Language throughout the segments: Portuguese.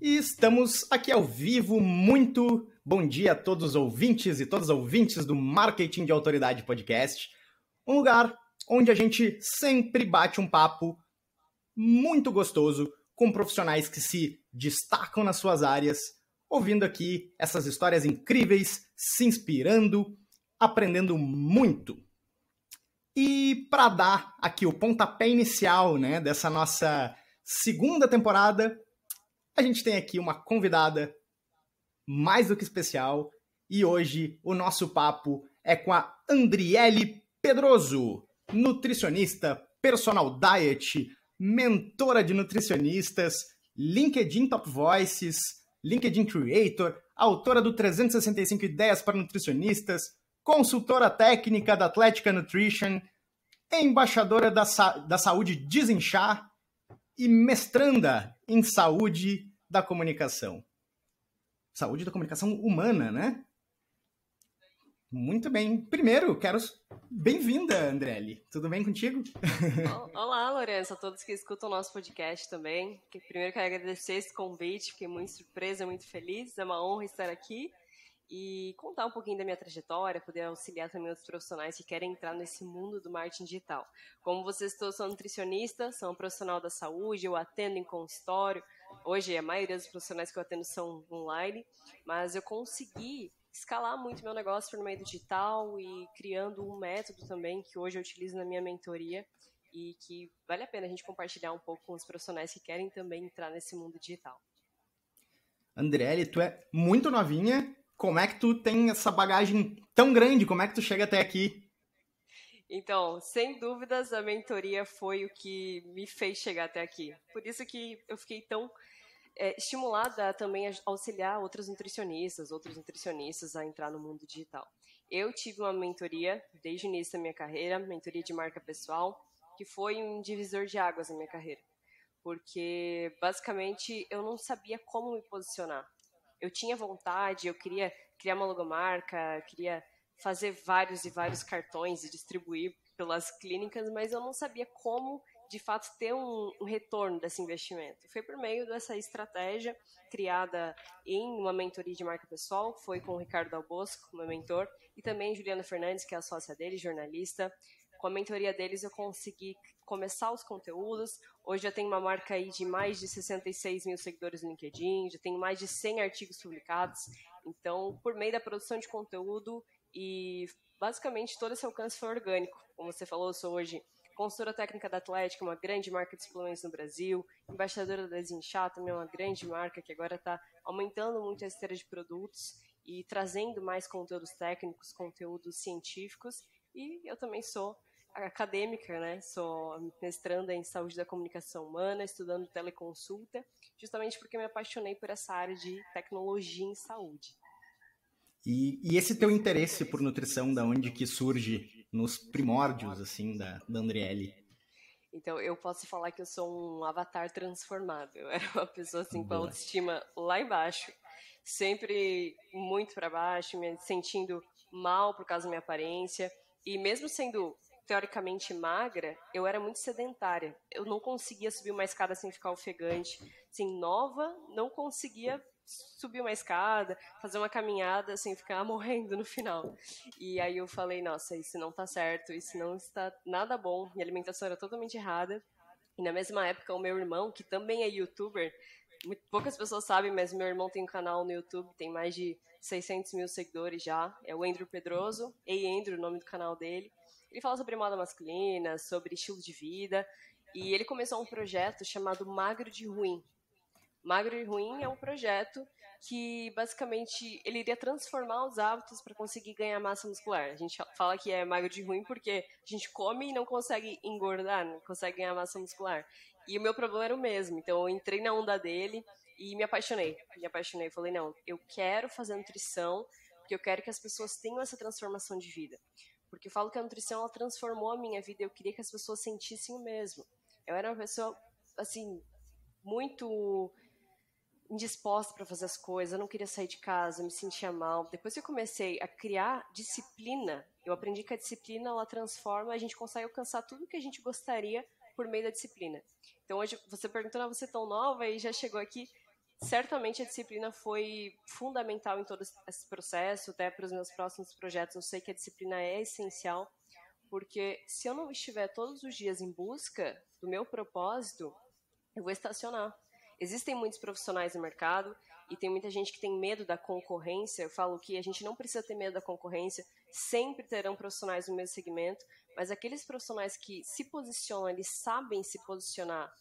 E estamos aqui ao vivo. Muito bom dia a todos os ouvintes e todas as ouvintes do Marketing de Autoridade Podcast. Um lugar onde a gente sempre bate um papo muito gostoso com profissionais que se destacam nas suas áreas, ouvindo aqui essas histórias incríveis, se inspirando, aprendendo muito. E para dar aqui o pontapé inicial né, dessa nossa segunda temporada, a gente tem aqui uma convidada mais do que especial e hoje o nosso papo é com a Andriele Pedroso, nutricionista, personal diet, mentora de nutricionistas, LinkedIn Top Voices, LinkedIn Creator, autora do 365 Ideias para Nutricionistas, consultora técnica da Atlética Nutrition, embaixadora da, Sa da Saúde Desinchar e mestranda em Saúde da comunicação. Saúde da comunicação humana, né? Muito bem. Primeiro, quero. Bem-vinda, Andrelli. Tudo bem contigo? Olá, Lourenço, a todos que escutam o nosso podcast também. Primeiro, quero agradecer esse convite, fiquei muito surpresa, muito feliz. É uma honra estar aqui e contar um pouquinho da minha trajetória, poder auxiliar também outros profissionais que querem entrar nesse mundo do marketing digital. Como vocês todos são nutricionista, sou um profissional da saúde, eu atendo em consultório. Hoje a maioria dos profissionais que eu atendo são online, mas eu consegui escalar muito meu negócio no meio digital e criando um método também que hoje eu utilizo na minha mentoria e que vale a pena a gente compartilhar um pouco com os profissionais que querem também entrar nesse mundo digital. Andriele, tu é muito novinha como é que tu tem essa bagagem tão grande? Como é que tu chega até aqui? Então, sem dúvidas, a mentoria foi o que me fez chegar até aqui. Por isso que eu fiquei tão é, estimulada a também auxiliar outros nutricionistas, outros nutricionistas a entrar no mundo digital. Eu tive uma mentoria desde o início da minha carreira, mentoria de marca pessoal, que foi um divisor de águas na minha carreira. Porque, basicamente, eu não sabia como me posicionar eu tinha vontade, eu queria criar uma logomarca, queria fazer vários e vários cartões e distribuir pelas clínicas, mas eu não sabia como de fato ter um, um, retorno desse investimento. Foi por meio dessa estratégia criada em uma mentoria de marca pessoal, foi com o Ricardo Albosco, meu mentor, e também Juliana Fernandes, que é a sócia dele, jornalista. Com a mentoria deles eu consegui começar os conteúdos. Hoje já tenho uma marca aí de mais de 66 mil seguidores no LinkedIn, já tenho mais de 100 artigos publicados. Então, por meio da produção de conteúdo e basicamente todo esse alcance foi orgânico. Como você falou, eu sou hoje consultora técnica da Atlética, uma grande marca de suplementos no Brasil, embaixadora da Desinchá, também uma grande marca que agora está aumentando muito a esteira de produtos e trazendo mais conteúdos técnicos, conteúdos científicos. E eu também sou acadêmica, né? Sou mestranda em saúde da comunicação humana, estudando teleconsulta, justamente porque me apaixonei por essa área de tecnologia em saúde. E, e esse teu interesse por nutrição, da onde que surge nos primórdios, assim, da, da Andriele? Então, eu posso falar que eu sou um avatar transformado. Eu era uma pessoa, assim, com a autoestima lá embaixo, sempre muito para baixo, me sentindo mal por causa da minha aparência. E mesmo sendo teoricamente magra, eu era muito sedentária. Eu não conseguia subir uma escada sem ficar ofegante. Assim, nova, não conseguia subir uma escada, fazer uma caminhada sem ficar morrendo no final. E aí eu falei, nossa, isso não tá certo, isso não está nada bom. Minha alimentação era totalmente errada. E na mesma época, o meu irmão, que também é youtuber, muito, poucas pessoas sabem, mas meu irmão tem um canal no YouTube, tem mais de 600 mil seguidores já. É o Andrew Pedroso, Ei Andrew, o nome do canal dele. Ele fala sobre moda masculina, sobre estilo de vida, e ele começou um projeto chamado Magro de Ruim. Magro de Ruim é um projeto que basicamente ele iria transformar os hábitos para conseguir ganhar massa muscular. A gente fala que é magro de ruim porque a gente come e não consegue engordar, não consegue ganhar massa muscular. E o meu problema era o mesmo, então eu entrei na onda dele e me apaixonei. Me apaixonei, falei, não, eu quero fazer nutrição porque eu quero que as pessoas tenham essa transformação de vida. Porque eu falo que a nutrição ela transformou a minha vida. Eu queria que as pessoas sentissem o mesmo. Eu era uma pessoa, assim, muito indisposta para fazer as coisas. Eu não queria sair de casa, me sentia mal. Depois que eu comecei a criar disciplina, eu aprendi que a disciplina ela transforma, a gente consegue alcançar tudo que a gente gostaria por meio da disciplina. Então hoje você perguntando, ah, você é tão nova e já chegou aqui, certamente a disciplina foi fundamental em todo esse processo, até para os meus próximos projetos. Eu sei que a disciplina é essencial, porque se eu não estiver todos os dias em busca do meu propósito, eu vou estacionar. Existem muitos profissionais no mercado e tem muita gente que tem medo da concorrência. Eu falo que a gente não precisa ter medo da concorrência, sempre terão profissionais no mesmo segmento, mas aqueles profissionais que se posicionam, eles sabem se posicionar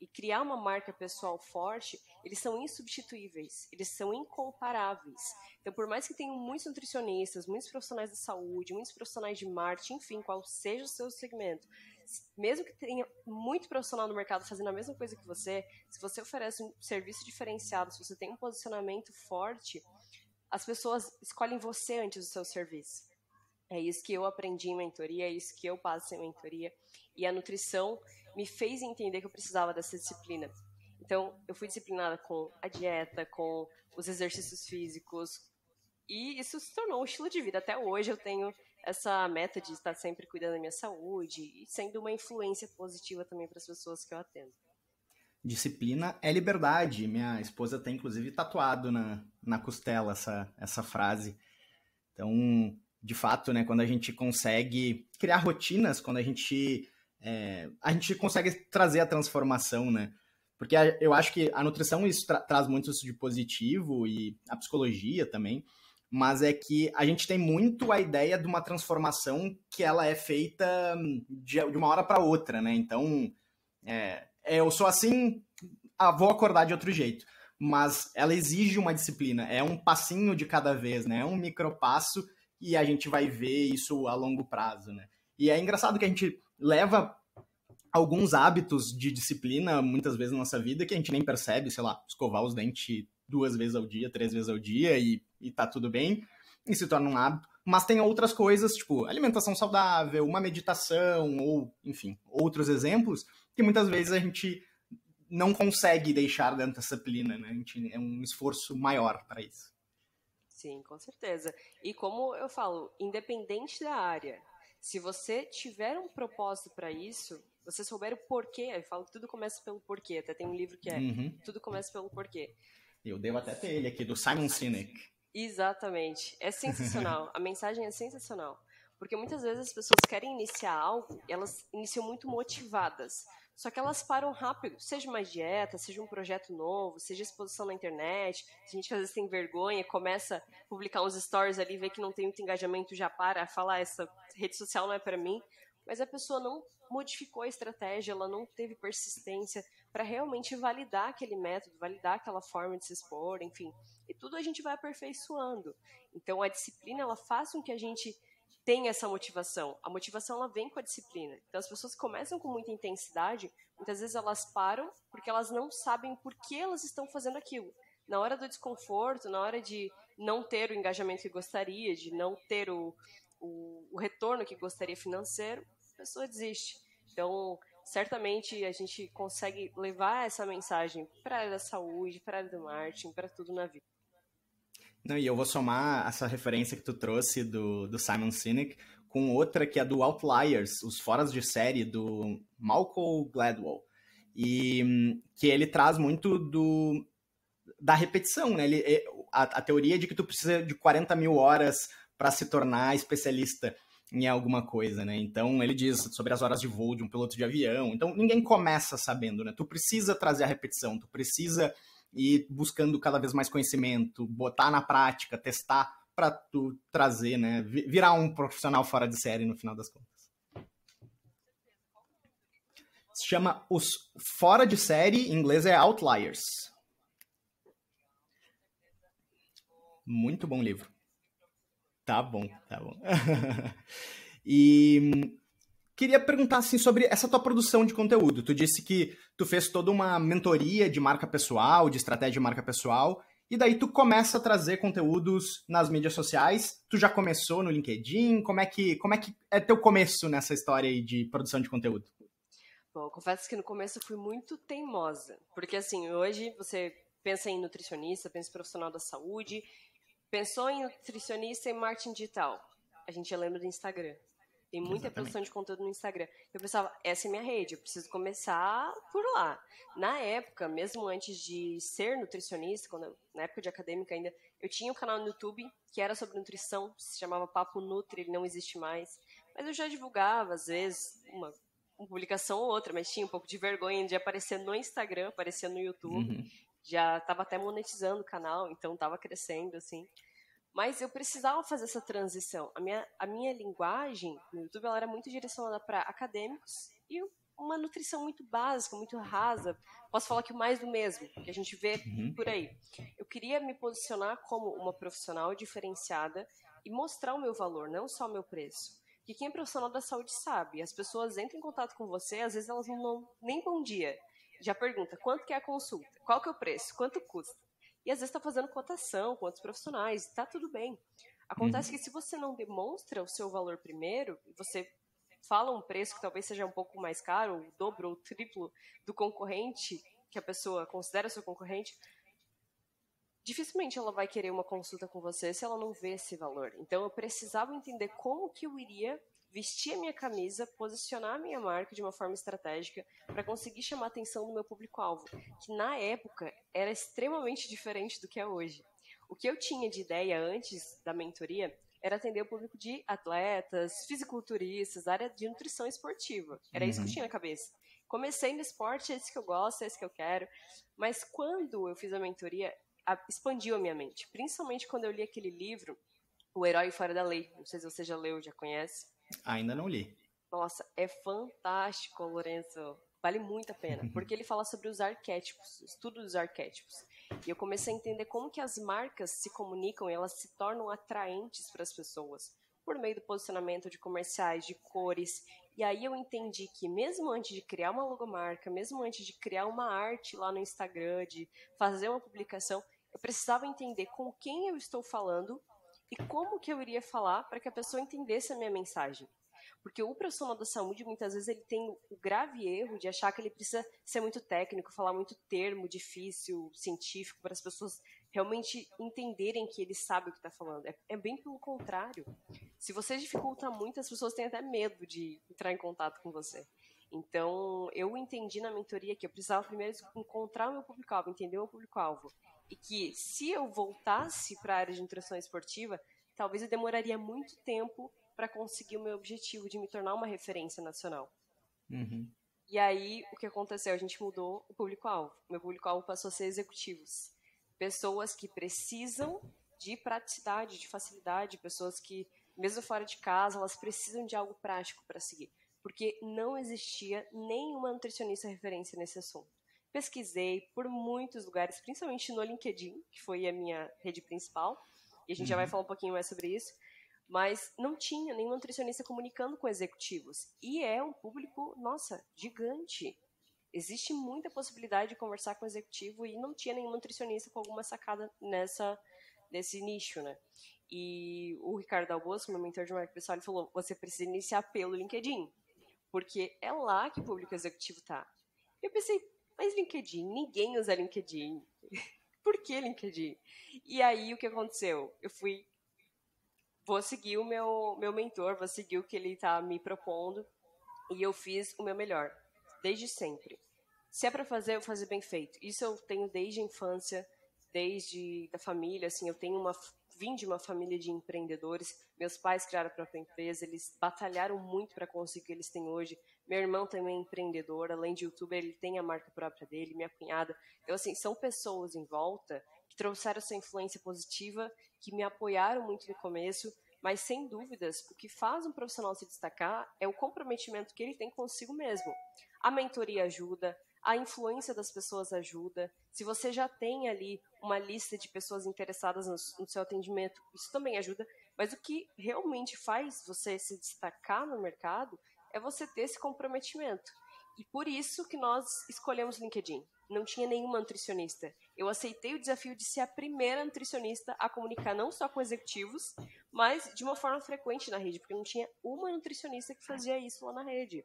e criar uma marca pessoal forte, eles são insubstituíveis, eles são incomparáveis. Então, por mais que tenham muitos nutricionistas, muitos profissionais de saúde, muitos profissionais de marketing, enfim, qual seja o seu segmento, mesmo que tenha muito profissional no mercado fazendo a mesma coisa que você, se você oferece um serviço diferenciado, se você tem um posicionamento forte, as pessoas escolhem você antes do seu serviço. É isso que eu aprendi em mentoria, é isso que eu passo em mentoria. E a nutrição me fez entender que eu precisava dessa disciplina. Então, eu fui disciplinada com a dieta, com os exercícios físicos, e isso se tornou um estilo de vida. Até hoje eu tenho essa meta de estar sempre cuidando da minha saúde e sendo uma influência positiva também para as pessoas que eu atendo. Disciplina é liberdade. Minha esposa tem, inclusive, tatuado na, na costela essa, essa frase. Então, de fato, né, quando a gente consegue criar rotinas, quando a gente, é, a gente consegue trazer a transformação, né? Porque eu acho que a nutrição isso tra traz muito isso de positivo e a psicologia também mas é que a gente tem muito a ideia de uma transformação que ela é feita de, de uma hora para outra, né? Então, é, é, eu sou assim, ah, vou acordar de outro jeito. Mas ela exige uma disciplina, é um passinho de cada vez, né? É um micropasso e a gente vai ver isso a longo prazo, né? E é engraçado que a gente leva alguns hábitos de disciplina muitas vezes na nossa vida que a gente nem percebe, sei lá, escovar os dentes duas vezes ao dia, três vezes ao dia e, e tá tudo bem, e se torna um hábito. Mas tem outras coisas, tipo alimentação saudável, uma meditação, ou, enfim, outros exemplos, que muitas vezes a gente não consegue deixar dentro da disciplina, né? A gente, é um esforço maior para isso. Sim, com certeza. E como eu falo, independente da área, se você tiver um propósito para isso, você souber o porquê, eu falo que tudo começa pelo porquê, até tem um livro que é uhum. Tudo Começa pelo Porquê. Eu devo até ter ele aqui, do Simon Sinek. Exatamente. É sensacional. A mensagem é sensacional. Porque muitas vezes as pessoas querem iniciar algo e elas iniciam muito motivadas. Só que elas param rápido, seja uma dieta, seja um projeto novo, seja exposição na internet. A gente às vezes tem vergonha, começa a publicar uns stories ali, vê que não tem muito engajamento, já para, fala, essa rede social não é para mim. Mas a pessoa não modificou a estratégia, ela não teve persistência para realmente validar aquele método, validar aquela forma de se expor, enfim. E tudo a gente vai aperfeiçoando. Então a disciplina ela faz com que a gente tenha essa motivação. A motivação ela vem com a disciplina. Então as pessoas começam com muita intensidade, muitas vezes elas param porque elas não sabem por que elas estão fazendo aquilo. Na hora do desconforto, na hora de não ter o engajamento que gostaria, de não ter o, o, o retorno que gostaria financeiro, a pessoa desiste. Então, certamente a gente consegue levar essa mensagem para a área da saúde, para a área do marketing, para tudo na vida. Não, e eu vou somar essa referência que tu trouxe do, do Simon Sinek com outra que é do Outliers, os foras de série do Malcolm Gladwell. E que ele traz muito do da repetição, né? Ele, a, a teoria de que tu precisa de 40 mil horas para se tornar especialista em alguma coisa, né? Então ele diz sobre as horas de voo de um piloto de avião. Então ninguém começa sabendo, né? Tu precisa trazer a repetição, tu precisa ir buscando cada vez mais conhecimento, botar na prática, testar para tu trazer, né? Virar um profissional fora de série no final das contas. Se chama os fora de série, em inglês é Outliers. Muito bom livro. Tá bom, tá bom. e queria perguntar assim sobre essa tua produção de conteúdo. Tu disse que tu fez toda uma mentoria de marca pessoal, de estratégia de marca pessoal, e daí tu começa a trazer conteúdos nas mídias sociais. Tu já começou no LinkedIn? Como é que como é que é teu começo nessa história aí de produção de conteúdo? Bom, confesso que no começo eu fui muito teimosa, porque assim, hoje você pensa em nutricionista, pensa em profissional da saúde, Pensou em nutricionista e marketing digital? A gente já lembra do Instagram. Tem muita Exatamente. produção de conteúdo no Instagram. Eu pensava, essa é minha rede, eu preciso começar por lá. Na época, mesmo antes de ser nutricionista, quando, na época de acadêmica ainda, eu tinha um canal no YouTube que era sobre nutrição, se chamava Papo Nutri, ele não existe mais. Mas eu já divulgava, às vezes, uma, uma publicação ou outra, mas tinha um pouco de vergonha de aparecer no Instagram, aparecer no YouTube. Uhum. Já estava até monetizando o canal, então estava crescendo, assim. Mas eu precisava fazer essa transição. A minha, a minha linguagem no YouTube ela era muito direcionada para acadêmicos e uma nutrição muito básica, muito rasa. Posso falar que mais do mesmo, que a gente vê uhum. por aí. Eu queria me posicionar como uma profissional diferenciada e mostrar o meu valor, não só o meu preço. Que quem é profissional da saúde sabe, as pessoas entram em contato com você, às vezes elas não dão nem bom dia. Já pergunta, quanto que é a consulta? Qual que é o preço? Quanto custa? E às vezes está fazendo cotação com outros profissionais, está tudo bem. Acontece uhum. que se você não demonstra o seu valor primeiro, você fala um preço que talvez seja um pouco mais caro, o dobro ou o triplo do concorrente, que a pessoa considera seu concorrente, dificilmente ela vai querer uma consulta com você se ela não vê esse valor. Então eu precisava entender como que eu iria vestir a minha camisa, posicionar a minha marca de uma forma estratégica para conseguir chamar a atenção do meu público-alvo, que na época era extremamente diferente do que é hoje. O que eu tinha de ideia antes da mentoria era atender o público de atletas, fisiculturistas, área de nutrição esportiva. Era uhum. isso que eu uhum. tinha na cabeça. Comecei no esporte, é esse que eu gosto, é esse que eu quero. Mas quando eu fiz a mentoria, expandiu a minha mente. Principalmente quando eu li aquele livro, O Herói Fora da Lei. Não sei se você já leu, já conhece. Ainda não li. Nossa, é fantástico, Lourenço. Vale muito a pena, porque ele fala sobre os arquétipos, estudo dos arquétipos. E eu comecei a entender como que as marcas se comunicam e elas se tornam atraentes para as pessoas por meio do posicionamento de comerciais, de cores. E aí eu entendi que mesmo antes de criar uma logomarca, mesmo antes de criar uma arte lá no Instagram, de fazer uma publicação, eu precisava entender com quem eu estou falando e como que eu iria falar para que a pessoa entendesse a minha mensagem. Porque o profissional da saúde, muitas vezes, ele tem o grave erro de achar que ele precisa ser muito técnico, falar muito termo difícil, científico, para as pessoas realmente entenderem que ele sabe o que está falando. É, é, bem pelo contrário. Se você dificulta muito, as pessoas têm até medo de entrar em contato com você. Então, eu entendi na mentoria que eu precisava primeiro encontrar o meu público-alvo, entender o meu público-alvo e que se eu voltasse para a área de nutrição esportiva, talvez eu demoraria muito tempo para conseguir o meu objetivo de me tornar uma referência nacional. Uhum. E aí, o que aconteceu? A gente mudou o público-alvo. Meu público-alvo passou a ser executivos. Pessoas que precisam de praticidade, de facilidade, pessoas que, mesmo fora de casa, elas precisam de algo prático para seguir. Porque não existia nenhuma nutricionista referência nesse assunto pesquisei por muitos lugares, principalmente no LinkedIn, que foi a minha rede principal, e a gente uhum. já vai uhum. falar um pouquinho mais sobre isso, mas não tinha nenhum nutricionista comunicando com executivos. E é um público, nossa, gigante. Existe muita possibilidade de conversar com o executivo e não tinha nenhum nutricionista com alguma sacada nessa nesse nicho, né? E o Ricardo Albosco, meu mentor de marca pessoal, ele falou: você precisa iniciar pelo LinkedIn, porque é lá que o público executivo tá. Eu pensei, mas LinkedIn, ninguém usa LinkedIn. Por que LinkedIn? E aí o que aconteceu? Eu fui. Vou seguir o meu, meu mentor, vou seguir o que ele está me propondo. E eu fiz o meu melhor, desde sempre. Se é para fazer, eu fazer bem feito. Isso eu tenho desde a infância, desde da família. Assim, eu tenho uma vim de uma família de empreendedores. Meus pais criaram a própria empresa, eles batalharam muito para conseguir o que eles têm hoje. Meu irmão também é empreendedor, além de youtuber, ele tem a marca própria dele, minha cunhada. Então, assim, são pessoas em volta que trouxeram essa influência positiva, que me apoiaram muito no começo, mas sem dúvidas, o que faz um profissional se destacar é o comprometimento que ele tem consigo mesmo. A mentoria ajuda, a influência das pessoas ajuda. Se você já tem ali uma lista de pessoas interessadas no, seu atendimento, isso também ajuda. Mas o que realmente faz você se destacar no mercado é você ter esse comprometimento. E por isso que nós escolhemos LinkedIn. Não tinha nenhuma nutricionista. Eu aceitei o desafio de ser a primeira nutricionista a comunicar não só com executivos, mas de uma forma frequente na rede, porque não tinha uma nutricionista que fazia isso lá na rede.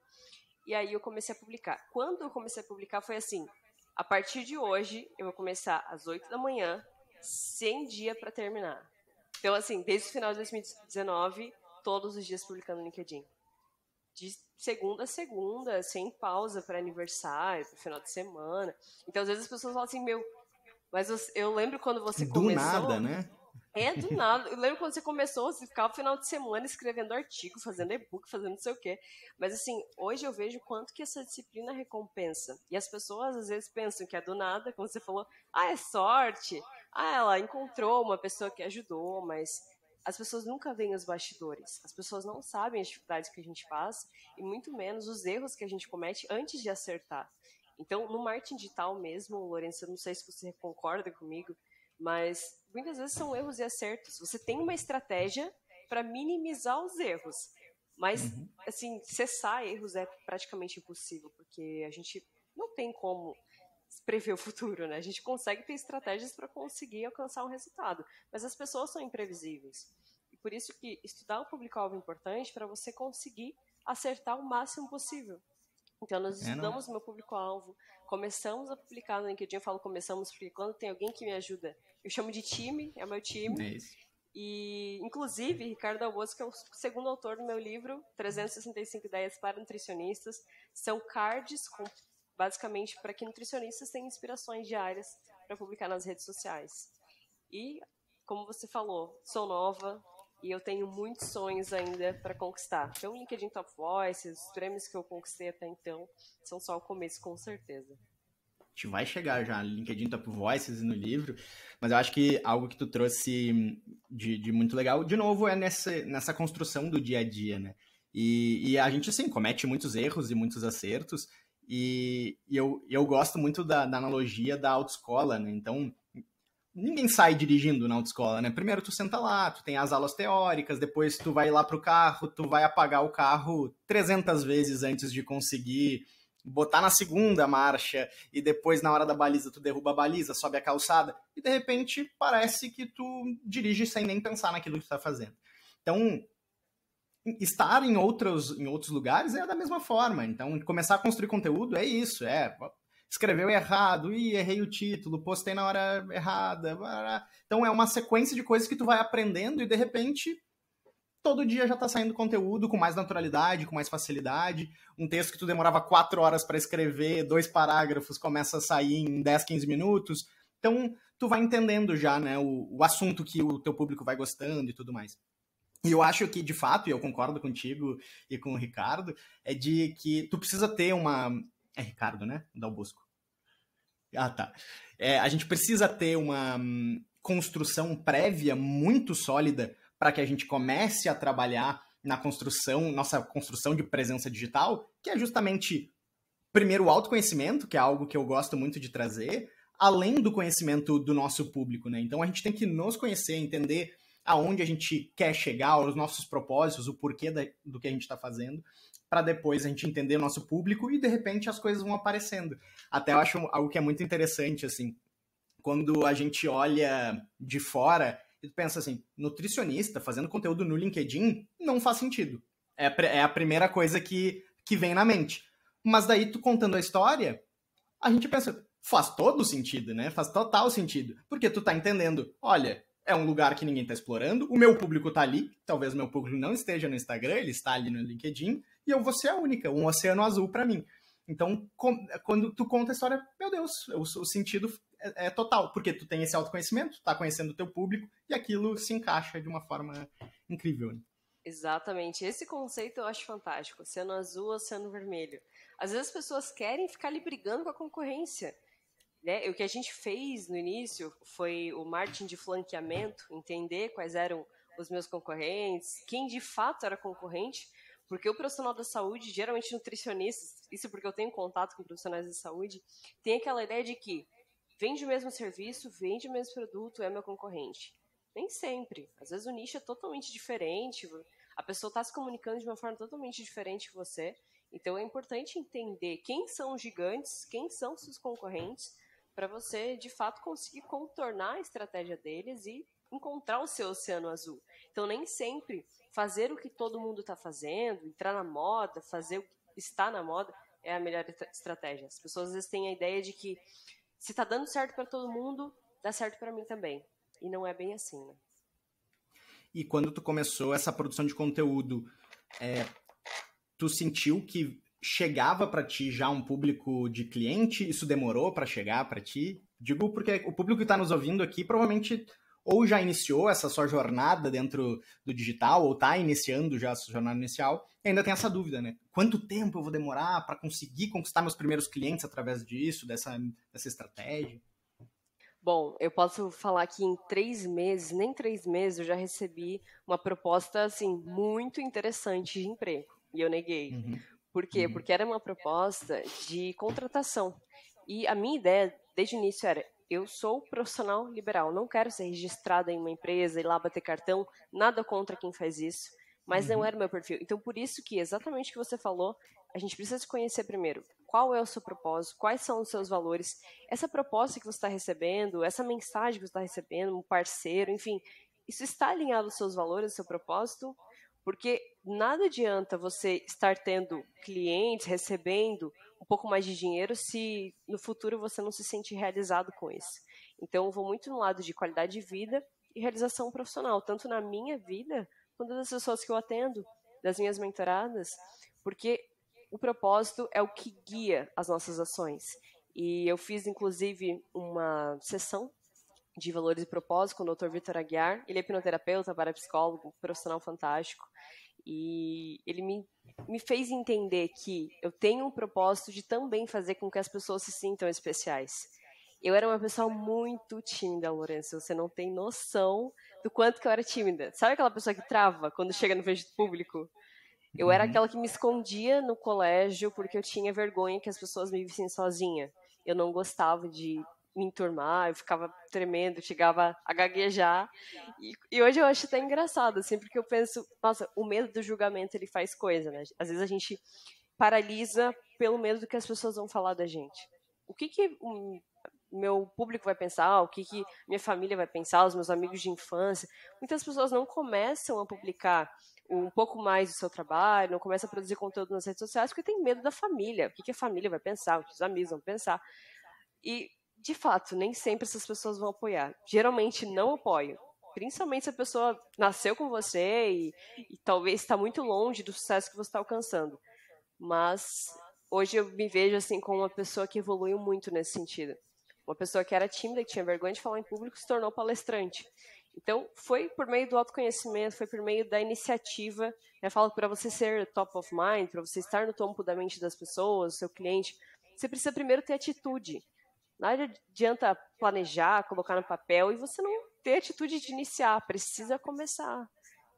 E aí eu comecei a publicar. Quando eu comecei a publicar foi assim: a partir de hoje eu vou começar às 8 da manhã, sem dia para terminar. Então assim, desde o final de 2019, todos os dias publicando no LinkedIn. de segunda a segunda, sem pausa para aniversário, para final de semana. Então, às vezes as pessoas falam assim, meu, mas eu lembro quando você do começou... Do nada, né? É, do nada. Eu lembro quando você começou, você ficava no final de semana escrevendo artigo, fazendo e-book, fazendo não sei o quê. Mas, assim, hoje eu vejo quanto que essa disciplina recompensa. E as pessoas, às vezes, pensam que é do nada, como você falou, ah, é sorte. Ah, ela encontrou uma pessoa que ajudou, mas as pessoas nunca veem os bastidores. As pessoas não sabem as dificuldades que a gente passa e muito menos os erros que a gente comete antes de acertar. Então, no marketing digital mesmo, Lourenço, eu não sei se você concorda comigo, mas muitas vezes são erros e acertos. Você tem uma estratégia para minimizar os erros, mas uhum. assim cessar erros é praticamente impossível porque a gente não tem como prever o futuro, né? A gente consegue ter estratégias para conseguir alcançar um resultado, mas as pessoas são imprevisíveis. E por isso que estudar o público-alvo é importante para você conseguir acertar o máximo possível. Então, nós é, estudamos o meu público-alvo, começamos a publicar no LinkedIn, eu falo começamos porque quando tem alguém que me ajuda, eu chamo de time, é meu time. É isso. E, inclusive, Ricardo Alboso, que é o segundo autor do meu livro, 365 Ideias para Nutricionistas, são cards com, basicamente para que nutricionistas tenham inspirações diárias para publicar nas redes sociais. E, como você falou, sou nova, e eu tenho muitos sonhos ainda para conquistar. Então, o LinkedIn Top Voices, os prêmios que eu conquistei até então, são só o começo, com certeza. A gente vai chegar já no LinkedIn Top Voices e no livro, mas eu acho que algo que tu trouxe de, de muito legal, de novo, é nessa, nessa construção do dia a dia, né? E, e a gente, assim, comete muitos erros e muitos acertos, e, e eu, eu gosto muito da, da analogia da autoescola, né? Então, ninguém sai dirigindo na autoescola, né? Primeiro tu senta lá, tu tem as aulas teóricas, depois tu vai lá pro carro, tu vai apagar o carro 300 vezes antes de conseguir botar na segunda marcha e depois na hora da baliza tu derruba a baliza, sobe a calçada e de repente parece que tu dirige sem nem pensar naquilo que tu tá fazendo. Então, estar em outros, em outros lugares é da mesma forma. Então, começar a construir conteúdo é isso, é escreveu errado, e errei o título, postei na hora errada. Então é uma sequência de coisas que tu vai aprendendo e de repente todo dia já tá saindo conteúdo com mais naturalidade, com mais facilidade. Um texto que tu demorava quatro horas para escrever, dois parágrafos, começa a sair em 10, 15 minutos. Então, tu vai entendendo já, né, o, o assunto que o teu público vai gostando e tudo mais. E eu acho que, de fato, e eu concordo contigo e com o Ricardo, é de que tu precisa ter uma, é Ricardo, né? Dal Bosco. Ah, tá. É, a gente precisa ter uma hum, construção prévia muito sólida para que a gente comece a trabalhar na construção, nossa construção de presença digital, que é justamente, primeiro, o autoconhecimento, que é algo que eu gosto muito de trazer, além do conhecimento do nosso público, né? Então a gente tem que nos conhecer, entender aonde a gente quer chegar, os nossos propósitos, o porquê da, do que a gente está fazendo, para depois a gente entender o nosso público e de repente as coisas vão aparecendo. Até eu acho algo que é muito interessante, assim, quando a gente olha de fora e pensa assim, nutricionista fazendo conteúdo no LinkedIn não faz sentido. É, é a primeira coisa que, que vem na mente. Mas daí tu contando a história, a gente pensa, faz todo sentido, né? Faz total sentido. Porque tu tá entendendo, olha, é um lugar que ninguém está explorando, o meu público está ali, talvez o meu público não esteja no Instagram, ele está ali no LinkedIn, e eu vou ser a única, um oceano azul para mim. Então, quando tu conta a história, meu Deus, o, o sentido é, é, total, porque tu tem esse autoconhecimento, tá conhecendo o teu público, e aquilo se encaixa de uma forma incrível. Né? Exatamente. Esse conceito eu acho fantástico. Oceano azul, oceano vermelho. Às vezes as pessoas querem ficar ali brigando com a concorrência. Né? O que a gente fez no início foi o marketing de flanqueamento, entender quais eram os meus concorrentes, quem de fato era concorrente, porque o profissional da saúde, geralmente nutricionistas, isso porque eu tenho contato com profissionais da saúde, tem aquela ideia de que vende o mesmo serviço, vende o mesmo produto, é meu concorrente. Nem sempre. Às vezes o nicho é totalmente diferente, a pessoa está se comunicando de uma forma totalmente diferente que você. Então é importante entender quem são os gigantes, quem são seus concorrentes, para você de fato conseguir contornar a estratégia deles e encontrar o seu oceano azul. Então, nem sempre fazer o que todo mundo está fazendo, entrar na moda, fazer o que está na moda, é a melhor estratégia. As pessoas às vezes têm a ideia de que se está dando certo para todo mundo, dá certo para mim também. E não é bem assim, né? E quando tu começou essa produção de conteúdo, é, tu sentiu que chegava para ti já um público de cliente? Isso demorou para chegar para ti? Digo porque o público que está nos ouvindo aqui provavelmente ou já iniciou essa sua jornada dentro do digital, ou está iniciando já a sua jornada inicial, e ainda tem essa dúvida, né? Quanto tempo eu vou demorar para conseguir conquistar meus primeiros clientes através disso, dessa, dessa estratégia? Bom, eu posso falar que em três meses, nem três meses, eu já recebi uma proposta, assim, muito interessante de emprego. E eu neguei. Uhum. Por quê? Uhum. Porque era uma proposta de contratação. E a minha ideia, desde o início, era: eu sou profissional liberal, não quero ser registrada em uma empresa e lá bater cartão, nada contra quem faz isso, mas uhum. não era o meu perfil. Então, por isso que, exatamente o que você falou, a gente precisa se conhecer primeiro. Qual é o seu propósito? Quais são os seus valores? Essa proposta que você está recebendo, essa mensagem que você está recebendo, um parceiro, enfim, isso está alinhado aos seus valores, ao seu propósito? Porque nada adianta você estar tendo clientes, recebendo um pouco mais de dinheiro se no futuro você não se sente realizado com isso. Então, eu vou muito no lado de qualidade de vida e realização profissional, tanto na minha vida quanto das pessoas que eu atendo, das minhas mentoradas, porque o propósito é o que guia as nossas ações. E eu fiz, inclusive, uma sessão de valores e propósito com o Dr. Vitor Aguiar. Ele é hipnoterapeuta, parapsicólogo, profissional fantástico. E ele me, me fez entender que eu tenho um propósito de também fazer com que as pessoas se sintam especiais. Eu era uma pessoa muito tímida, Lourenço. Você não tem noção do quanto que eu era tímida. Sabe aquela pessoa que trava quando chega no vídeo público? Eu uhum. era aquela que me escondia no colégio porque eu tinha vergonha que as pessoas me vissem sozinha. Eu não gostava de me enturmar, eu ficava tremendo, chegava a gaguejar. E, e, hoje eu acho até engraçado, assim, porque eu penso, nossa, o medo do julgamento ele faz coisa, né? Às vezes a gente paralisa pelo medo do que as pessoas vão falar da gente. O que que o meu público vai pensar, o que que minha família vai pensar, os meus amigos de infância. Muitas pessoas não começam a publicar um pouco mais do seu trabalho, não começam a produzir conteúdo nas redes sociais porque tem medo da família. O que, que a família vai pensar, o que os amigos vão pensar. E de fato, nem sempre essas pessoas vão apoiar. Geralmente não apoiam. Principalmente se a pessoa nasceu com você e, e talvez está muito longe do sucesso que você está alcançando. Mas hoje eu me vejo assim como uma pessoa que evoluiu muito nesse sentido. Uma pessoa que era tímida, que tinha vergonha de falar em público, se tornou palestrante. Então, foi por meio do autoconhecimento, foi por meio da iniciativa. Eu falo para você ser top of mind, para você estar no topo da mente das pessoas, seu cliente, você precisa primeiro ter atitude. Nada adianta planejar, colocar no papel e você não ter atitude de iniciar, precisa começar.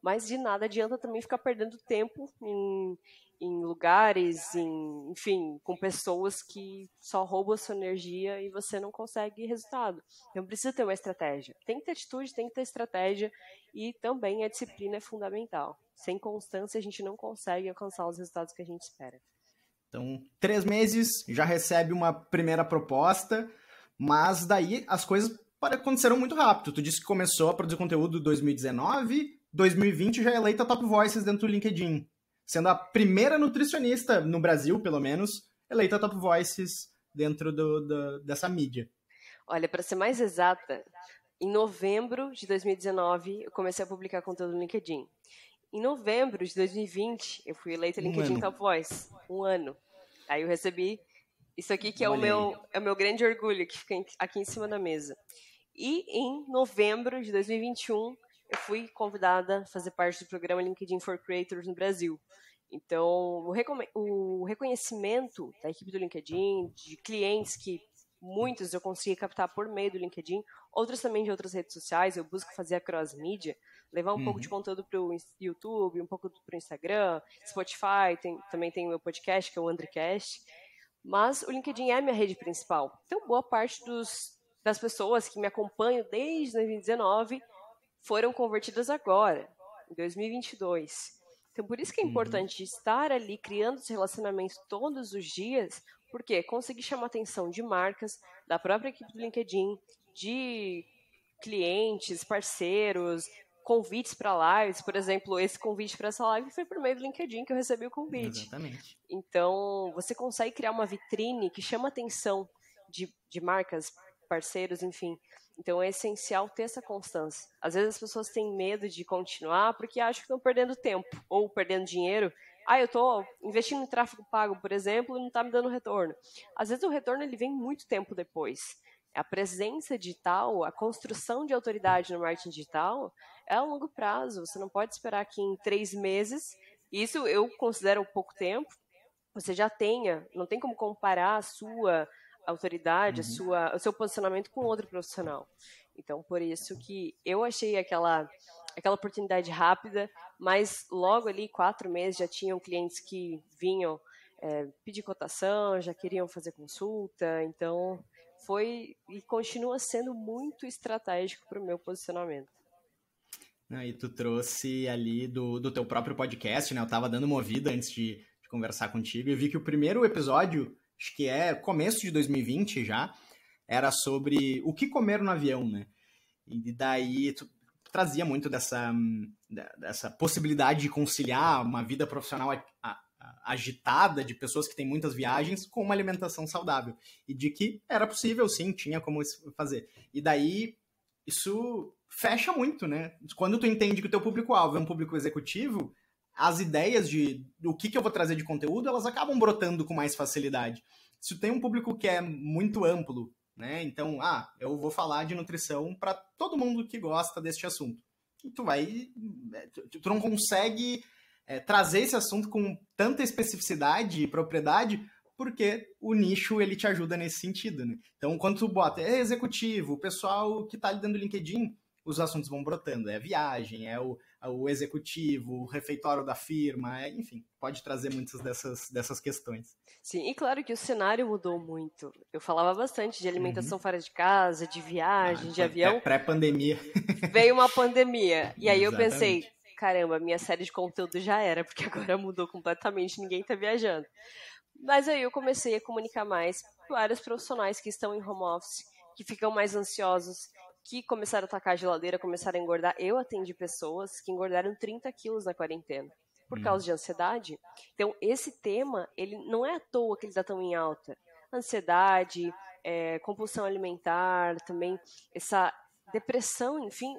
Mas de nada adianta também ficar perdendo tempo em, em lugares, em, enfim, com pessoas que só roubam a sua energia e você não consegue resultado. Então precisa ter uma estratégia. Tem que ter atitude, tem que ter estratégia e também a disciplina é fundamental. Sem constância a gente não consegue alcançar os resultados que a gente espera. Então, três meses, já recebe uma primeira proposta, mas daí as coisas aconteceram muito rápido. Tu disse que começou a produzir conteúdo em 2019, 2020 já é eleita Top Voices dentro do LinkedIn, sendo a primeira nutricionista no Brasil, pelo menos, eleita Top Voices dentro do, do, dessa mídia. Olha, para ser mais exata, em novembro de 2019 eu comecei a publicar conteúdo no LinkedIn. Em novembro de 2020, eu fui eleita um LinkedIn ano. Top Voice. Um ano. Aí eu recebi isso aqui que é o, meu, é o meu grande orgulho, que fica aqui em cima da mesa. E em novembro de 2021, eu fui convidada a fazer parte do programa LinkedIn for Creators no Brasil. Então, o, o reconhecimento da equipe do LinkedIn, de clientes que muitos eu consegui captar por meio do LinkedIn, outros também de outras redes sociais, eu busco fazer a cross-mídia, levar um uhum. pouco de uhum. conteúdo para o YouTube, um pouco para o Instagram, Spotify, tem, também tem o meu podcast, que é o Andrecast, mas o LinkedIn é a minha rede principal. Então, boa parte dos, das pessoas que me acompanham desde 2019 foram convertidas agora, em 2022. Então, por isso que é uhum. importante uhum. estar ali criando os relacionamentos todos os dias, porque conseguir chamar a atenção de marcas, da própria equipe do LinkedIn, de clientes, parceiros, convites para lives, por exemplo, esse convite para essa live foi por meio do LinkedIn que eu recebi o convite. Exatamente. Então, você consegue criar uma vitrine que chama a atenção de, de marcas, parceiros, enfim. Então, é essencial ter essa constância. Às vezes as pessoas têm medo de continuar porque acham que estão perdendo tempo ou perdendo dinheiro ah, eu estou investindo em tráfego pago, por exemplo, e não está me dando retorno. Às vezes o retorno ele vem muito tempo depois. A presença digital, a construção de autoridade no marketing digital é a longo prazo. Você não pode esperar que em três meses, isso eu considero pouco tempo, você já tenha, não tem como comparar a sua autoridade, uhum. a sua, o seu posicionamento com outro profissional. Então, por isso que eu achei aquela, aquela oportunidade rápida, mas logo ali, quatro meses, já tinham clientes que vinham é, pedir cotação, já queriam fazer consulta, então foi e continua sendo muito estratégico para o meu posicionamento. E tu trouxe ali do, do teu próprio podcast, né? Eu estava dando uma ouvida antes de, de conversar contigo e vi que o primeiro episódio, acho que é começo de 2020 já, era sobre o que comer no avião, né? E daí tu trazia muito dessa, dessa possibilidade de conciliar uma vida profissional agitada de pessoas que têm muitas viagens com uma alimentação saudável. E de que era possível, sim, tinha como fazer. E daí isso fecha muito, né? Quando tu entende que o teu público-alvo é um público executivo, as ideias de o que, que eu vou trazer de conteúdo, elas acabam brotando com mais facilidade. Se tu tem um público que é muito amplo, né? Então, ah, eu vou falar de nutrição para todo mundo que gosta deste assunto. E tu vai, é, tu não consegue é, trazer esse assunto com tanta especificidade e propriedade, porque o nicho ele te ajuda nesse sentido, né? Então, quando tu bota é executivo, o pessoal que está ali dentro do LinkedIn, os assuntos vão brotando. É viagem, é o, é o executivo, o refeitório da firma, é, enfim, pode trazer muitas dessas, dessas questões. Sim, e claro que o cenário mudou muito. Eu falava bastante de alimentação uhum. fora de casa, de viagem, ah, de avião. Pré-pandemia. Veio uma pandemia. E aí Exatamente. eu pensei, caramba, minha série de conteúdo já era, porque agora mudou completamente, ninguém está viajando. Mas aí eu comecei a comunicar mais com vários profissionais que estão em home office, que ficam mais ansiosos, que começaram a atacar a geladeira, começaram a engordar. Eu atendi pessoas que engordaram 30 quilos na quarentena por hum. causa de ansiedade. Então, esse tema, ele não é à toa que ele está tão em alta. Ansiedade, é, compulsão alimentar, também essa depressão, enfim,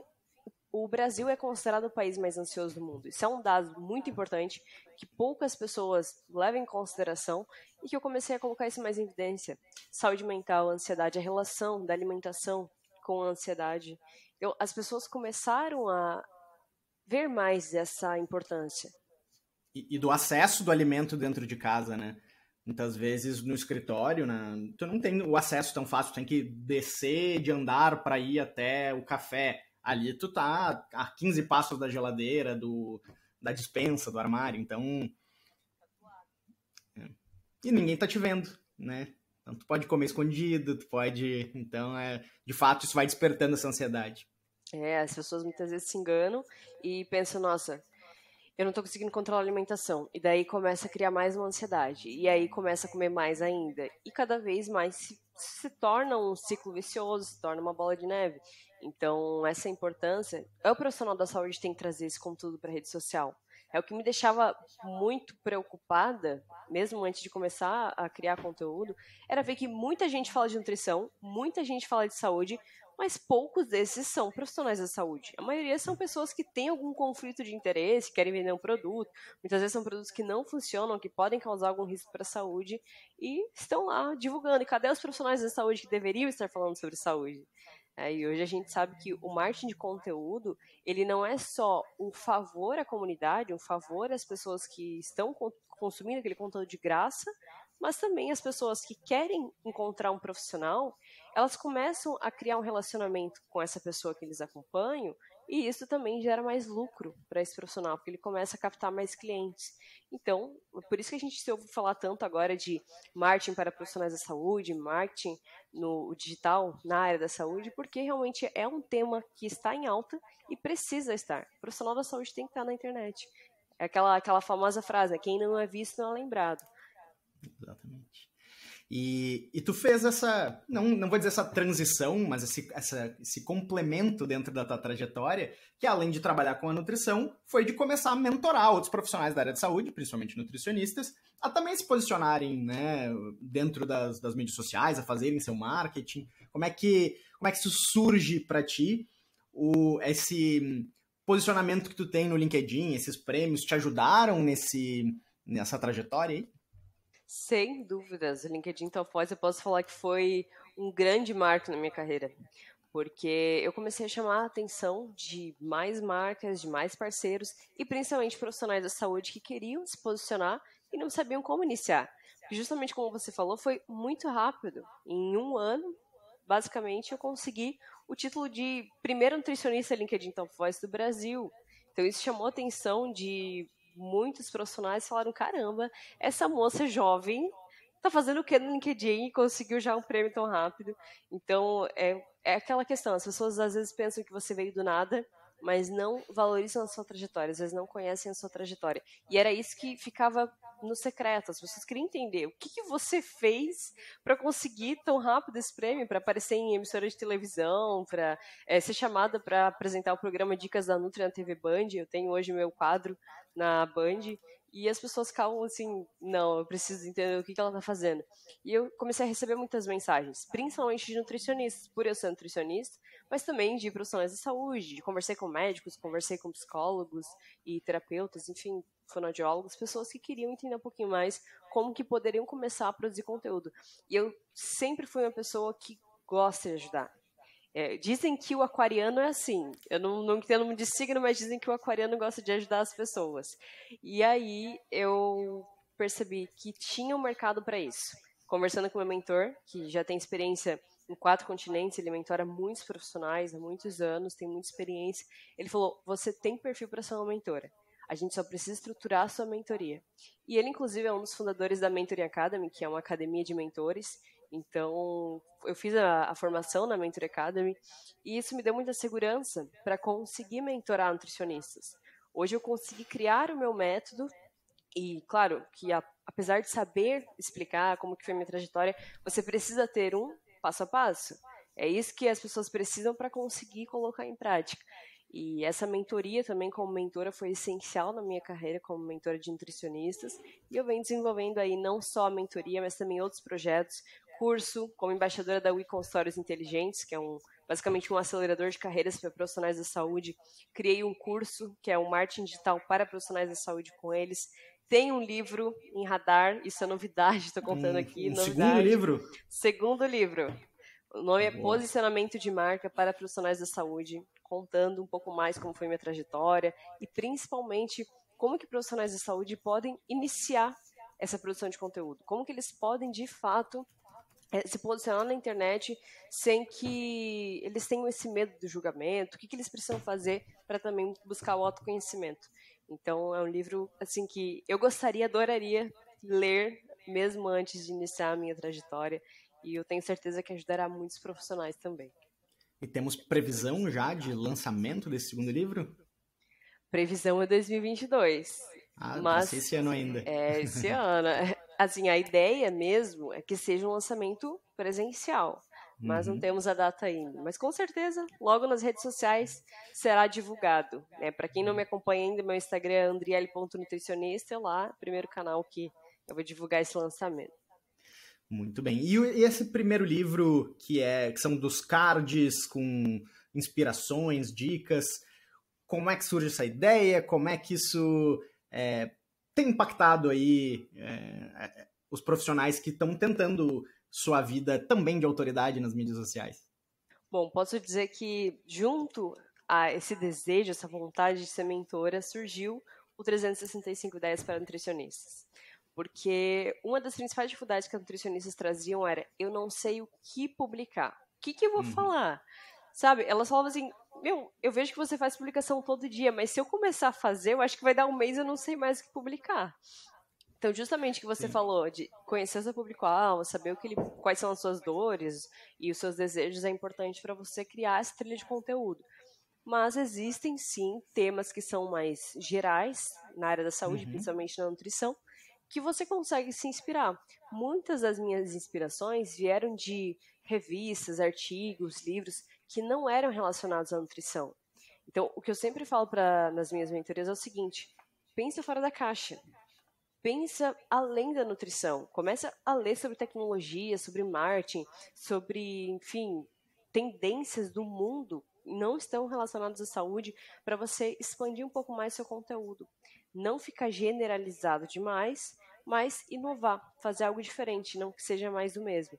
o Brasil é considerado o país mais ansioso do mundo. Isso é um dado muito importante que poucas pessoas levam em consideração e que eu comecei a colocar isso mais em evidência. Saúde mental, ansiedade, a relação da alimentação com ansiedade. Eu, as pessoas começaram a ver mais essa importância. E, e, do acesso do alimento dentro de casa, né? Muitas vezes no escritório, né, tu não tem o acesso tão fácil, tu tem que descer de andar para ir até o café. Ali tu tá a 15 passos da geladeira, do, da dispensa, do armário, então. É. E ninguém tá te vendo, né? Então, tu pode comer escondido, tu pode. Então, é, de fato, isso vai despertando essa ansiedade. É, as pessoas muitas vezes se enganam e pensam, nossa, eu não estou conseguindo controlar a alimentação. E daí começa a criar mais uma ansiedade. E aí começa a comer mais ainda. E cada vez mais se, se torna um ciclo vicioso, se torna uma bola de neve. Então, essa importância. É o profissional da saúde que tem que trazer esse conteúdo para a rede social. É o que me deixava muito preocupada, mesmo antes de começar a criar conteúdo, era ver que muita gente fala de nutrição, muita gente fala de saúde, mas poucos desses são profissionais da saúde. A maioria são pessoas que têm algum conflito de interesse, querem vender um produto, muitas vezes são produtos que não funcionam, que podem causar algum risco para a saúde e estão lá divulgando. E cadê os profissionais da saúde que deveriam estar falando sobre saúde? É, e hoje a gente sabe que o marketing de conteúdo, ele não é só um favor à comunidade, um favor às pessoas que estão consumindo aquele conteúdo de graça, mas também as pessoas que querem encontrar um profissional, elas começam a criar um relacionamento com essa pessoa que eles acompanham e isso também gera mais lucro para esse profissional, porque ele começa a captar mais clientes. Então, por isso que a gente se ouve falar tanto agora de marketing para profissionais da saúde, marketing no digital na área da saúde, porque realmente é um tema que está em alta e precisa estar. O profissional da saúde tem que estar na internet. É aquela, aquela famosa frase, né? quem não é visto não é lembrado. Exatamente. E, e tu fez essa, não, não vou dizer essa transição, mas esse, essa, esse complemento dentro da tua trajetória, que além de trabalhar com a nutrição, foi de começar a mentorar outros profissionais da área de saúde, principalmente nutricionistas, a também se posicionarem né, dentro das, das mídias sociais, a fazerem seu marketing. Como é que, como é que isso surge para ti, o, esse posicionamento que tu tem no LinkedIn, esses prêmios te ajudaram nesse nessa trajetória aí? Sem dúvidas. O LinkedIn Voice eu posso falar que foi um grande marco na minha carreira. Porque eu comecei a chamar a atenção de mais marcas, de mais parceiros e principalmente profissionais da saúde que queriam se posicionar e não sabiam como iniciar. Justamente como você falou, foi muito rápido. Em um ano, basicamente, eu consegui o título de primeiro nutricionista LinkedIn Top Voice do Brasil. Então isso chamou a atenção de muitos profissionais falaram: caramba, essa moça jovem tá fazendo o que no LinkedIn e conseguiu já um prêmio tão rápido. Então, é, é aquela questão: as pessoas às vezes pensam que você veio do nada, mas não valorizam a sua trajetória, às vezes não conhecem a sua trajetória. E era isso que ficava no secreto. As pessoas queriam entender o que, que você fez para conseguir tão rápido esse prêmio, para aparecer em emissora de televisão, para é, ser chamada para apresentar o programa Dicas da Nutri na TV Band. Eu tenho hoje meu quadro na Band. E as pessoas ficavam assim, não, eu preciso entender o que, que ela está fazendo. E eu comecei a receber muitas mensagens, principalmente de nutricionistas, por eu ser nutricionista, mas também de profissionais de saúde, conversei com médicos, conversei com psicólogos e terapeutas, enfim, fonoaudiólogos, pessoas que queriam entender um pouquinho mais como que poderiam começar a produzir conteúdo. E eu sempre fui uma pessoa que gosta de ajudar. É, dizem que o aquariano é assim. Eu não, não entendo muito de signo, mas dizem que o aquariano gosta de ajudar as pessoas. E aí eu percebi que tinha um mercado para isso. Conversando com meu mentor, que já tem experiência em quatro continentes, ele mentora muitos profissionais há muitos anos, tem muita experiência. Ele falou: você tem perfil para ser uma mentora. A gente só precisa estruturar a sua mentoria. E ele, inclusive, é um dos fundadores da Mentoring Academy, que é uma academia de mentores. Então, eu fiz a, a, formação na Mentor Academy e isso me deu muita segurança para conseguir mentorar nutricionistas. Hoje eu consegui criar o meu método e, claro, que a, apesar de saber explicar como que foi minha trajetória, você precisa ter um passo a passo. É isso que as pessoas precisam para conseguir colocar em prática. E essa mentoria também como mentora foi essencial na minha carreira como mentora de nutricionistas. E eu venho desenvolvendo aí não só a mentoria, mas também outros projetos, curso como embaixadora da We Consultórios Inteligentes, que é um basicamente um acelerador de carreiras para profissionais da saúde. Criei um curso que é o marketing digital para profissionais da saúde com eles. Tem um livro em radar, isso é novidade, estou contando aqui. Um segundo livro? Segundo livro. O nome é Posicionamento de Marca para Profissionais da Saúde, contando um pouco mais como foi minha trajetória e principalmente como que profissionais da saúde podem iniciar essa produção de conteúdo, como que eles podem de fato se posicionar na internet sem que eles tenham esse medo do julgamento, o que, que eles precisam fazer para também buscar o autoconhecimento. Então é um livro assim que eu gostaria, adoraria ler mesmo antes de iniciar a minha trajetória e eu tenho certeza que ajudará muitos profissionais também. E temos previsão já de lançamento desse segundo livro? Previsão é 2022. Ah, mas esse ano ainda. É, esse ano. Assim, a ideia mesmo é que seja um lançamento presencial, mas uhum. não temos a data ainda. Mas com certeza, logo nas redes sociais será divulgado. Né? Para quem não me acompanha ainda, meu Instagram é andriele.nutricionista, é lá, primeiro canal que eu vou divulgar esse lançamento. Muito bem. E, e esse primeiro livro, que é que são dos cards com inspirações, dicas, como é que surge essa ideia? Como é que isso é, tem impactado aí é, é, os profissionais que estão tentando sua vida também de autoridade nas mídias sociais? Bom, posso dizer que junto a esse desejo, essa vontade de ser mentora, surgiu o 365 ideias para nutricionistas. Porque uma das principais dificuldades que os nutricionistas traziam era: eu não sei o que publicar. O que, que eu vou uhum. falar? Sabe? Elas falavam assim: meu, eu vejo que você faz publicação todo dia, mas se eu começar a fazer, eu acho que vai dar um mês e eu não sei mais o que publicar. Então, justamente o que você Sim. falou, de conhecer seu público-alvo, saber o que ele, quais são as suas dores e os seus desejos, é importante para você criar essa trilha de conteúdo. Mas existem, sim, temas que são mais gerais na área da saúde, uhum. principalmente na nutrição, que você consegue se inspirar. Muitas das minhas inspirações vieram de revistas, artigos, livros que não eram relacionados à nutrição. Então, o que eu sempre falo para nas minhas mentorias é o seguinte: pensa fora da caixa. Pensa além da nutrição. Começa a ler sobre tecnologia, sobre marketing, sobre, enfim, tendências do mundo não estão relacionados à saúde para você expandir um pouco mais seu conteúdo. Não ficar generalizado demais, mas inovar, fazer algo diferente, não que seja mais do mesmo.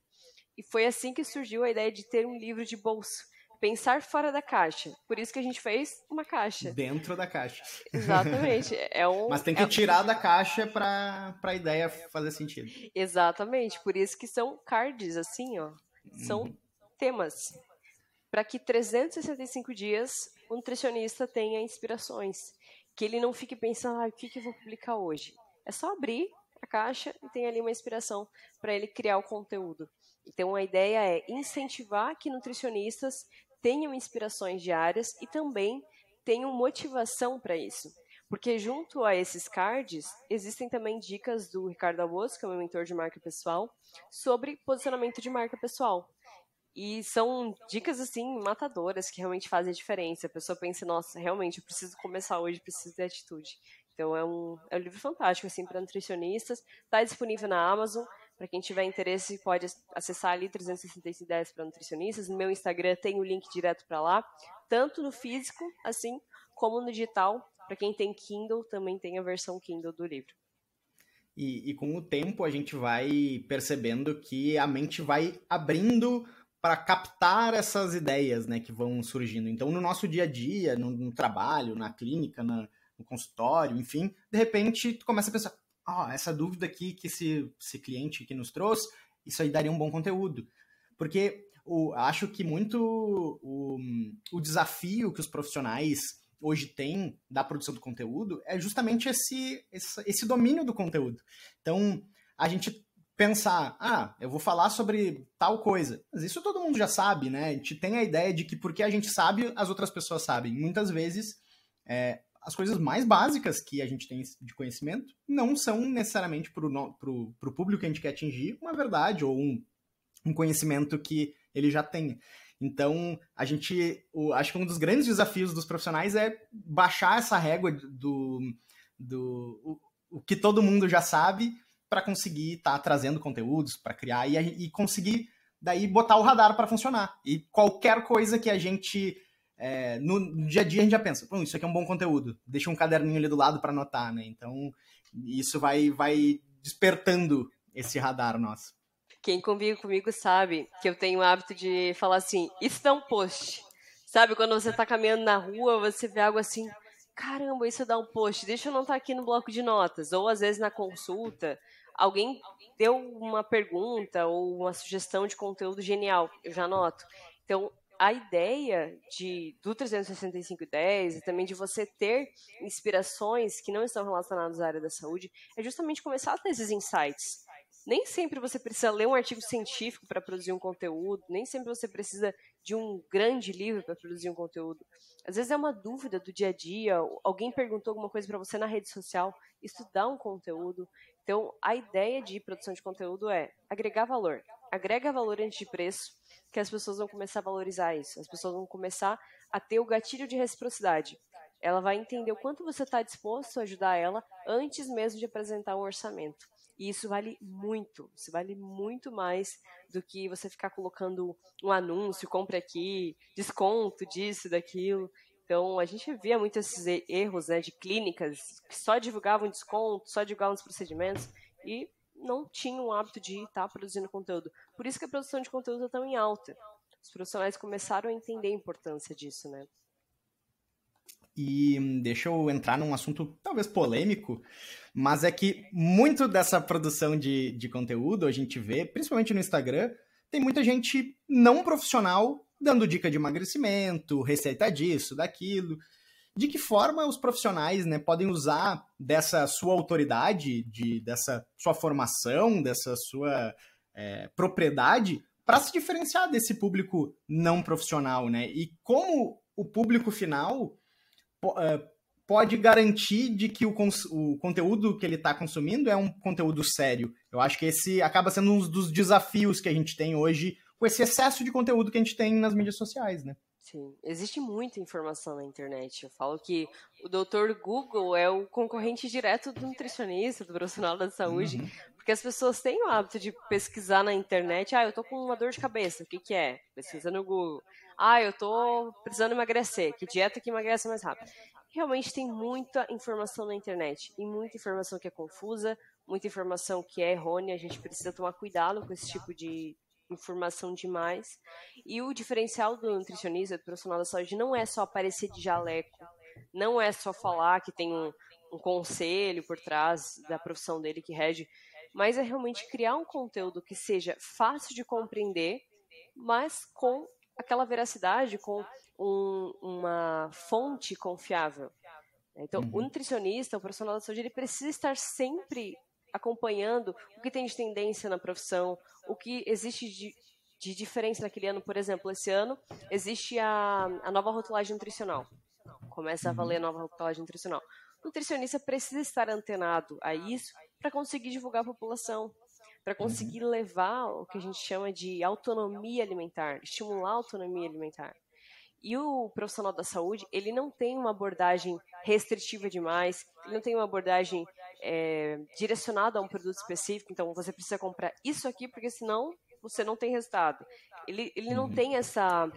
E foi assim que surgiu a ideia de ter um livro de bolso pensar fora da caixa. Por isso que a gente fez uma caixa. Dentro da caixa. Exatamente. É um, Mas tem que é... tirar da caixa para a ideia fazer sentido. Exatamente. Por isso que são cards, assim, ó. São uhum. temas. Para que 365 dias o nutricionista tenha inspirações. Que ele não fique pensando, ah, o que, que eu vou publicar hoje? É só abrir a caixa e tem ali uma inspiração para ele criar o conteúdo. Então a ideia é incentivar que nutricionistas tenham inspirações diárias e também tenham motivação para isso. Porque junto a esses cards, existem também dicas do Ricardo Alboso, que é meu mentor de marca pessoal, sobre posicionamento de marca pessoal. E são dicas, assim, matadoras, que realmente fazem a diferença. A pessoa pensa, nossa, realmente, eu preciso começar hoje, preciso ter atitude. Então, é um, é um livro fantástico, assim, para nutricionistas. Está disponível na Amazon. Para quem tiver interesse, pode acessar ali 365 ideias para nutricionistas. No meu Instagram tem o link direto para lá, tanto no físico, assim, como no digital. Para quem tem Kindle, também tem a versão Kindle do livro. E, e, com o tempo a gente vai percebendo que a mente vai abrindo para captar essas ideias né, que vão surgindo. Então, no nosso dia a dia, no, no trabalho, na clínica, na, no consultório, enfim, de repente tu começa a pensar, ah, essa dúvida aqui que esse, esse cliente que nos trouxe, isso aí daria um bom conteúdo. Porque o, acho que muito o, o desafio que os profissionais hoje têm da produção do conteúdo é justamente esse, esse, esse domínio do conteúdo. Então, a gente pensar, ah, eu vou falar sobre tal coisa. Mas isso todo mundo já sabe, né? A gente tem a ideia de que porque a gente sabe, as outras pessoas sabem. Muitas vezes, é, as coisas mais básicas que a gente tem de conhecimento não são necessariamente para o público que a gente quer atingir uma verdade ou um, um conhecimento que ele já tem. Então, a gente. O, acho que um dos grandes desafios dos profissionais é baixar essa régua do. do o, o que todo mundo já sabe para conseguir estar tá trazendo conteúdos, para criar e, e conseguir daí botar o radar para funcionar. E qualquer coisa que a gente é, no, no, dia a dia a gente já pensa, isso aqui é um bom conteúdo, deixa um caderninho ali do lado para anotar, né? Então, isso vai, vai despertando esse radar nosso. Quem convive comigo sabe que eu tenho o hábito de falar assim, isso é um post. Sabe, quando você tá caminhando na rua, você vê algo assim, caramba, isso dá um post, deixa eu não estar tá aqui no bloco de notas. Ou às vezes na consulta, alguém deu uma pergunta ou uma sugestão de conteúdo genial, eu já anoto. Então, a ideia de, do 36510 e também de você ter inspirações que não estão relacionadas à área da saúde é justamente começar a ter esses insights. Nem sempre você precisa ler um artigo científico para produzir um conteúdo, nem sempre você precisa de um grande livro para produzir um conteúdo. Às vezes é uma dúvida do dia a dia, alguém perguntou alguma coisa para você na rede social, dá um conteúdo. Então, a ideia de produção de conteúdo é agregar valor. Agrega valor antes de preço, que as pessoas vão começar a valorizar isso. As pessoas vão começar a ter o gatilho de reciprocidade. Ela vai entender o quanto você está disposto a ajudar ela antes mesmo de apresentar um orçamento. E isso vale muito, isso vale muito mais do que você ficar colocando um anúncio, compre aqui, desconto disso, daquilo. Então, a gente via muitos esses erros né, de clínicas que só divulgavam desconto, só divulgavam os procedimentos, e não tinham o hábito de estar produzindo conteúdo. Por isso que a produção de conteúdo está tão em alta. Os profissionais começaram a entender a importância disso, né? E hum, deixa eu entrar num assunto talvez polêmico, mas é que muito dessa produção de, de conteúdo a gente vê, principalmente no Instagram, tem muita gente não profissional dando dica de emagrecimento, receita disso, daquilo de que forma os profissionais né, podem usar dessa sua autoridade, de, dessa sua formação, dessa sua é, propriedade para se diferenciar desse público não profissional, né? E como o público final é, pode garantir de que o, o conteúdo que ele está consumindo é um conteúdo sério. Eu acho que esse acaba sendo um dos desafios que a gente tem hoje com esse excesso de conteúdo que a gente tem nas mídias sociais, né? Sim, existe muita informação na internet. Eu falo que o doutor Google é o concorrente direto do nutricionista, do profissional da saúde, uhum. porque as pessoas têm o hábito de pesquisar na internet. Ah, eu tô com uma dor de cabeça, o que que é? Pesquisa no Google. Ah, eu tô precisando emagrecer. Que dieta que emagrece mais rápido? Realmente tem muita informação na internet e muita informação que é confusa, muita informação que é errônea. A gente precisa tomar cuidado com esse tipo de informação demais. E o diferencial do nutricionista, do profissional da saúde, não é só aparecer de jaleco, não é só falar que tem um, um conselho por trás da profissão dele que rege, mas é realmente criar um conteúdo que seja fácil de compreender, mas com aquela veracidade, com um, uma fonte confiável. Então, uhum. o nutricionista, o profissional da saúde, ele precisa estar sempre acompanhando o que tem de tendência na profissão, o que existe de, de diferença naquele ano. Por exemplo, esse ano existe a, a nova rotulagem nutricional. Começa a uhum. valer a nova rotulagem nutricional. O nutricionista precisa estar antenado a isso para conseguir divulgar a população, para uhum. conseguir levar o que a gente chama de autonomia alimentar, estimular a autonomia alimentar. E o profissional da saúde, ele não tem uma abordagem restritiva demais, ele não tem uma abordagem é, direcionada a um produto específico, então você precisa comprar isso aqui, porque senão você não tem resultado. Ele, ele não uhum. tem essa,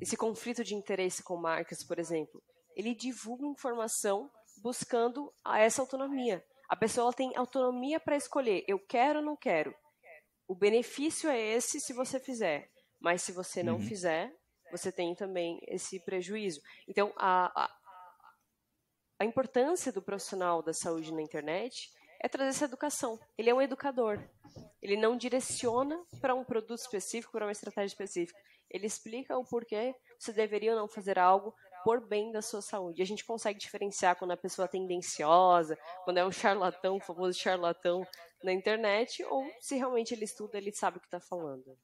esse conflito de interesse com marcas, por exemplo. Ele divulga informação buscando essa autonomia. A pessoa tem autonomia para escolher, eu quero ou não quero. O benefício é esse se você fizer, mas se você não uhum. fizer, você tem também esse prejuízo. Então, a, a, a importância do profissional da saúde na internet é trazer essa educação. Ele é um educador. Ele não direciona para um produto específico, para uma estratégia específica. Ele explica o porquê você deveria ou não fazer algo por bem da sua saúde. A gente consegue diferenciar quando a pessoa é tendenciosa, quando é um charlatão, o famoso charlatão na internet, ou se realmente ele estuda, ele sabe o que está falando.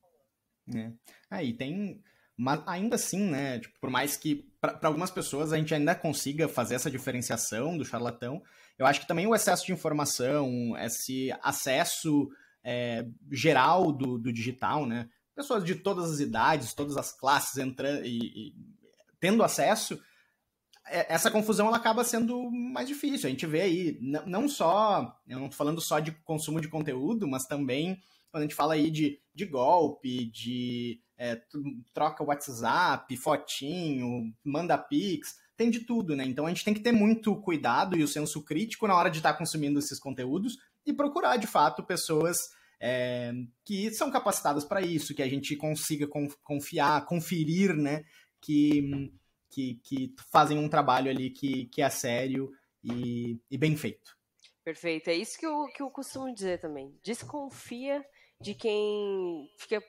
É. Aí ah, tem mas ainda assim, né, tipo, por mais que para algumas pessoas a gente ainda consiga fazer essa diferenciação do charlatão, eu acho que também o excesso de informação, esse acesso é, geral do, do digital, né, pessoas de todas as idades, todas as classes entrando e, e tendo acesso, é, essa confusão ela acaba sendo mais difícil. A gente vê aí, não só, eu não tô falando só de consumo de conteúdo, mas também quando a gente fala aí de, de golpe, de é, troca WhatsApp, fotinho, manda pix, tem de tudo, né? Então a gente tem que ter muito cuidado e o senso crítico na hora de estar tá consumindo esses conteúdos e procurar, de fato, pessoas é, que são capacitadas para isso, que a gente consiga confiar, conferir, né? Que, que, que fazem um trabalho ali que, que é sério e, e bem feito. Perfeito. É isso que eu, que eu costumo dizer também. Desconfia de quem fica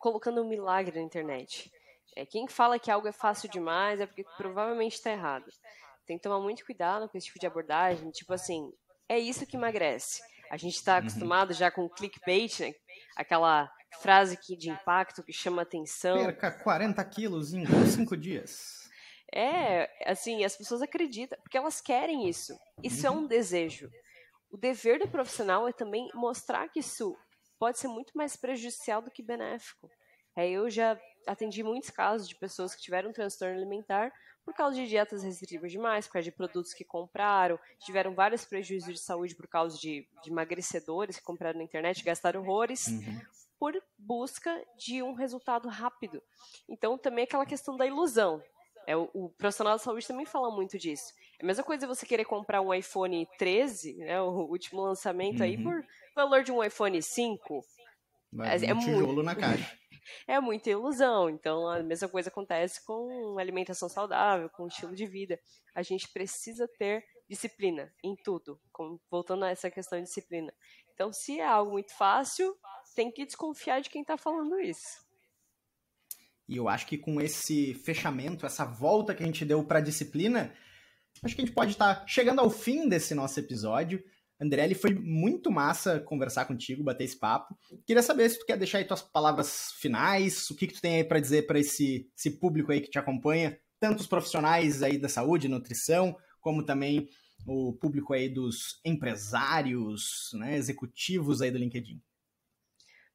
colocando um milagre na internet. É, quem fala que algo é fácil demais é porque provavelmente está errado. Tem que tomar muito cuidado com esse tipo de abordagem. Tipo assim, é isso que emagrece. A gente está uhum. acostumado já com clickbait, né? aquela frase que, de impacto que chama atenção. Perca 40 quilos em 5 dias. É, assim, as pessoas acreditam, porque elas querem isso. Isso uhum. é um desejo. O dever do profissional é também mostrar que isso pode ser muito mais prejudicial do que benéfico. É, eu já atendi muitos casos de pessoas que tiveram transtorno alimentar por causa de dietas restritivas demais, por causa de produtos que compraram, tiveram vários prejuízos de saúde por causa de, de emagrecedores que compraram na internet, gastaram horrores, uhum. por busca de um resultado rápido. Então, também aquela questão da ilusão. É, o, o, profissional da saúde também fala muito disso. É a mesma coisa você querer comprar um iPhone 13, né, o último lançamento uhum. aí, por valor de um iPhone 5. Vai é, é tijolo muito, na caixa. É muita ilusão. Então, a mesma coisa acontece com alimentação saudável, com estilo de vida. A gente precisa ter disciplina em tudo. voltando a essa questão de disciplina. Então, se é algo muito fácil, tem que desconfiar de quem está falando isso. E eu acho que com esse fechamento, essa volta que a gente deu para a disciplina, acho que a gente pode estar tá chegando ao fim desse nosso episódio. Andrelli, foi muito massa conversar contigo, bater esse papo. Queria saber se tu quer deixar aí tuas palavras finais, o que, que tu tem aí para dizer para esse, esse público aí que te acompanha, tanto os profissionais aí da saúde, nutrição, como também o público aí dos empresários, né, executivos aí do LinkedIn.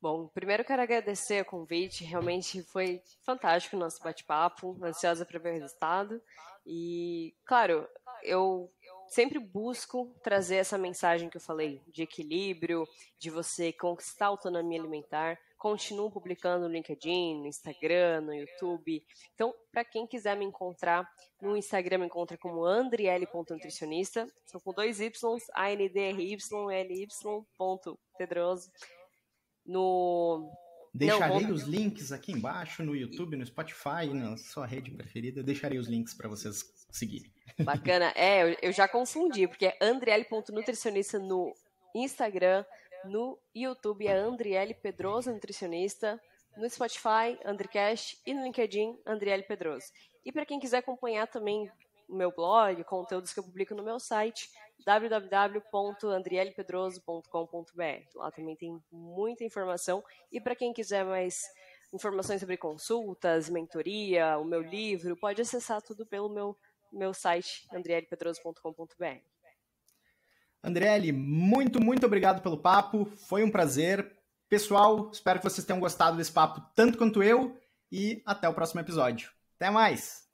Bom, primeiro quero agradecer o convite, realmente foi fantástico o nosso bate-papo, ansiosa para ver o resultado. E, claro, eu sempre busco trazer essa mensagem que eu falei, de equilíbrio, de você conquistar a autonomia alimentar, continuo publicando no LinkedIn, no Instagram, no YouTube. Então, para quem quiser me encontrar no Instagram, me encontra como andriele.nutricionista. Sou com dois Ys, A-N-D-R-Y-L-Y.pedroso. No Deixarei não, os links aqui embaixo no YouTube, no Spotify, na sua rede preferida. Deixarei os links para vocês seguirem. Bacana. É, eu, já confundi, porque é andriele.nutricionista no Instagram, no YouTube é Andriele Pedroso Nutricionista, no Spotify, Andricast e no LinkedIn, Andriele Pedroso. E para quem quiser acompanhar também o meu blog, conteúdos que eu publico no meu site, www.andrielepedroso.com.br. Lá também tem muita informação. E para quem quiser mais informações sobre consultas, mentoria, o meu livro, pode acessar tudo pelo meu, meu site, andrielepedroso.com.br. Andriele, muito, muito obrigado pelo papo. Foi um prazer. Pessoal, espero que vocês tenham gostado desse papo tanto quanto eu. E até o próximo episódio. Até mais!